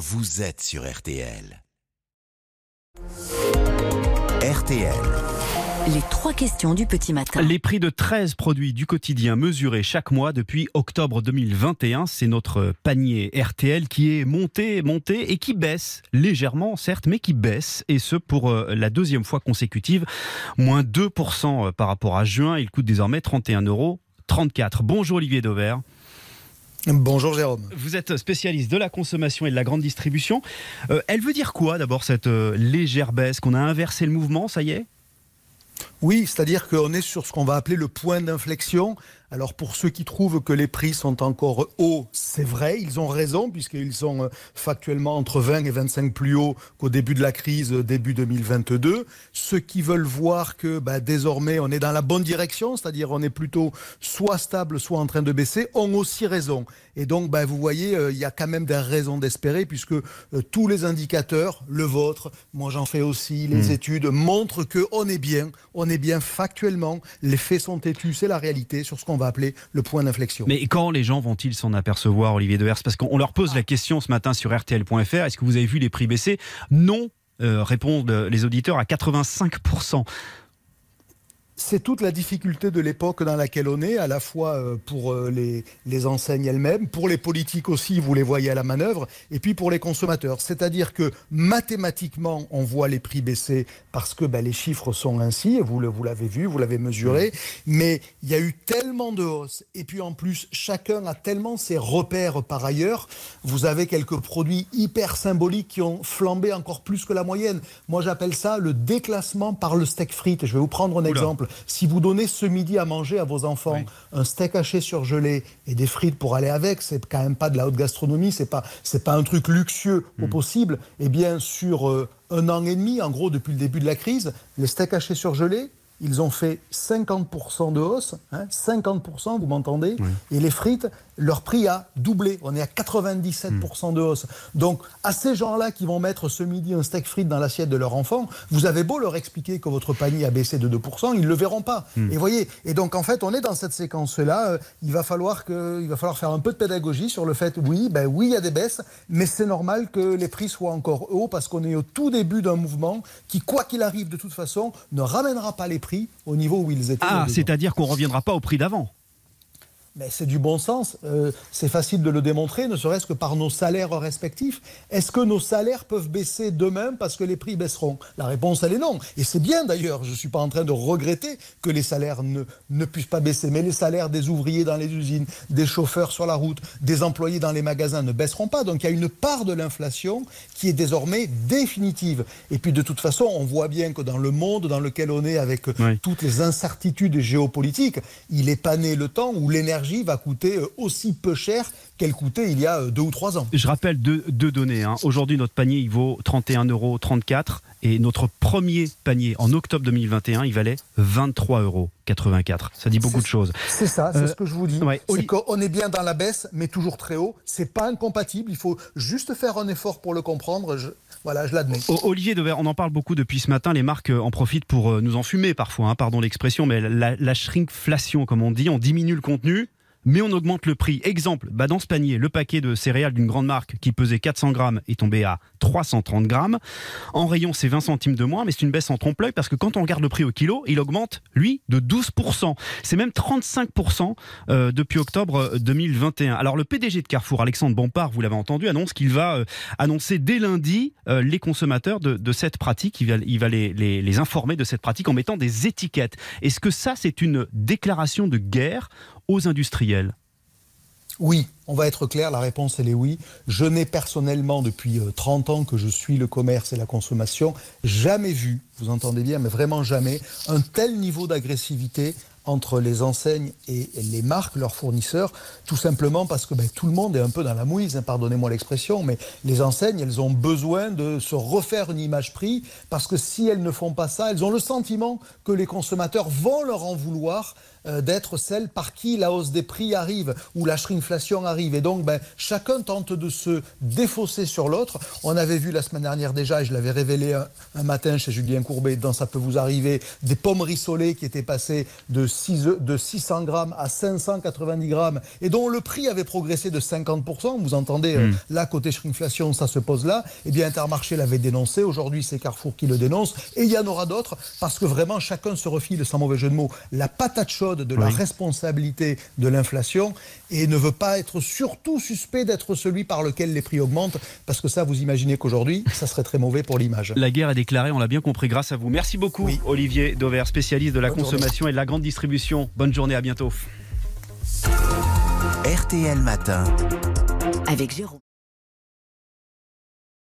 vous êtes sur RTL. RTL. Les trois questions du petit matin. Les prix de 13 produits du quotidien mesurés chaque mois depuis octobre 2021. C'est notre panier RTL qui est monté, monté et qui baisse légèrement, certes, mais qui baisse. Et ce pour euh, la deuxième fois consécutive. Moins 2% euh, par rapport à juin. Il coûte désormais 31,34 euros. Bonjour Olivier Dauvert. Bonjour Jérôme. Vous êtes spécialiste de la consommation et de la grande distribution. Euh, elle veut dire quoi d'abord cette légère baisse Qu'on a inversé le mouvement, ça y est? Oui, c'est-à-dire qu'on est sur ce qu'on va appeler le point d'inflexion. Alors pour ceux qui trouvent que les prix sont encore hauts, c'est vrai, ils ont raison puisqu'ils sont euh, factuellement entre 20 et 25 plus hauts qu'au début de la crise euh, début 2022. Ceux qui veulent voir que bah, désormais on est dans la bonne direction, c'est-à-dire on est plutôt soit stable, soit en train de baisser, ont aussi raison. Et donc bah, vous voyez, euh, il y a quand même des raisons d'espérer puisque tous les indicateurs, le vôtre, moi j'en fais aussi, les mmh. études montrent que on est bien, on est bien factuellement, les faits sont têtus, c'est la réalité sur ce qu'on va appeler le point d'inflexion. Mais quand les gens vont-ils s'en apercevoir, Olivier Devers Parce qu'on leur pose la question ce matin sur RTL.fr est-ce que vous avez vu les prix baisser? Non, euh, répondent les auditeurs à 85% c'est toute la difficulté de l'époque dans laquelle on est, à la fois euh, pour euh, les, les enseignes elles-mêmes, pour les politiques aussi, vous les voyez à la manœuvre, et puis pour les consommateurs. C'est-à-dire que mathématiquement, on voit les prix baisser parce que ben, les chiffres sont ainsi, vous, vous l'avez vu, vous l'avez mesuré, mais il y a eu tellement de hausses, et puis en plus, chacun a tellement ses repères par ailleurs. Vous avez quelques produits hyper symboliques qui ont flambé encore plus que la moyenne. Moi, j'appelle ça le déclassement par le steak frites. Je vais vous prendre un exemple. Si vous donnez ce midi à manger à vos enfants un steak haché surgelé et des frites pour aller avec, c'est quand même pas de la haute gastronomie, c'est pas c'est pas un truc luxueux au hmm. possible. Et eh bien sur euh, un an et demi, en gros depuis le début de la crise, les steaks hachés surgelés, ils ont fait 50% de hausse, 50%, hein, vous m'entendez Et les frites, leur prix a doublé. On est à 97% de hausse. Donc, à ces gens-là qui vont mettre ce midi un steak frites dans l'assiette de leur enfant, vous avez beau leur expliquer que votre panier a baissé de 2%, ils ne le verront pas. Hmm. Et voyez, et donc en fait, on est dans cette séquence-là. Euh, il, va falloir que, il va falloir faire un peu de pédagogie sur le fait, oui, ben oui, il y a des baisses, mais c'est normal que les prix soient encore hauts parce qu'on est au tout début d'un mouvement qui, quoi qu'il arrive de toute façon, ne ramènera pas les prix au niveau où ils étaient. Ah, c'est-à-dire qu'on ne reviendra pas au prix d'avant mais c'est du bon sens. Euh, c'est facile de le démontrer, ne serait-ce que par nos salaires respectifs. Est-ce que nos salaires peuvent baisser demain parce que les prix baisseront? La réponse, elle est non. Et c'est bien d'ailleurs. Je ne suis pas en train de regretter que les salaires ne, ne puissent pas baisser. Mais les salaires des ouvriers dans les usines, des chauffeurs sur la route, des employés dans les magasins ne baisseront pas. Donc il y a une part de l'inflation qui est désormais définitive. Et puis de toute façon, on voit bien que dans le monde dans lequel on est, avec toutes les incertitudes géopolitiques, il est pas né le temps où l'énergie va coûter euh, aussi peu cher qu'elle coûtait il y a euh, deux ou trois ans. Je rappelle deux, données. Hein. Aujourd'hui, notre panier, il vaut 31,34 euros et notre premier panier en octobre 2021, il valait 23,84 euros. Ça dit beaucoup de choses. C'est ça, c'est euh, ce que je vous dis. c'est qu'on est bien dans la baisse, mais toujours très haut. C'est pas incompatible. Il faut juste faire un effort pour le comprendre. voilà, je l'admets. Olivier Devers, on en parle beaucoup depuis ce matin. Les marques en profitent pour nous enfumer parfois, hein, pardon l'expression, mais la, la shrinkflation, comme on dit, on diminue le contenu mais on augmente le prix. Exemple, bah dans ce panier, le paquet de céréales d'une grande marque qui pesait 400 grammes est tombé à 330 grammes. En rayon, c'est 20 centimes de moins, mais c'est une baisse en trompe-l'œil parce que quand on regarde le prix au kilo, il augmente, lui, de 12%. C'est même 35% euh, depuis octobre 2021. Alors le PDG de Carrefour, Alexandre Bompard, vous l'avez entendu, annonce qu'il va euh, annoncer dès lundi euh, les consommateurs de, cette pratique. Il va, il va les, les informer de cette pratique en mettant des étiquettes. Est-ce que ça, c'est une déclaration de guerre industriels oui, on va être clair, la réponse elle est oui. Je n'ai personnellement, depuis 30 euh, ans que je suis le commerce et la consommation, jamais vu, vous entendez bien, mais vraiment jamais, un tel niveau d'agressivité entre les enseignes et les marques, leurs fournisseurs, tout simplement parce que ben, tout le monde est un peu dans la mouise, hein, pardonnez-moi l'expression, mais les enseignes, elles ont besoin de se refaire une image prix, parce que si elles ne font pas ça, elles ont le sentiment que les consommateurs vont leur en vouloir d'être celle par qui la hausse des prix arrive ou la shrinkflation arrive. Et donc, ben, chacun tente de se défausser sur l'autre. On avait vu la semaine dernière déjà, et je l'avais révélé un, matin chez Julien Courbet, dans Ça peut vous arriver, des pommes rissolées qui étaient passées de, 6, de 600 grammes à 590 grammes et dont le prix avait progressé de 50%. Vous entendez, euh, hmm. là, côté shrinkflation, ça se pose là. Eh bien, Intermarché l'avait dénoncé. Aujourd'hui, c'est Carrefour qui le dénonce. Et il y en aura d'autres parce que vraiment, chacun se refile, sans mauvais jeu de mots, la patate chaude de la responsabilité de l'inflation et ne veut pas être surtout suspect d'être celui par lequel les prix augmentent parce que ça, vous imaginez qu'aujourd'hui, ça serait très mauvais pour l'image. La guerre est déclarée, on l'a bien compris grâce à vous. Merci beaucoup, Olivier Dover, spécialiste de la consommation et de la grande distribution. Bonne journée, à bientôt. RTL Matin. Avec Jérôme.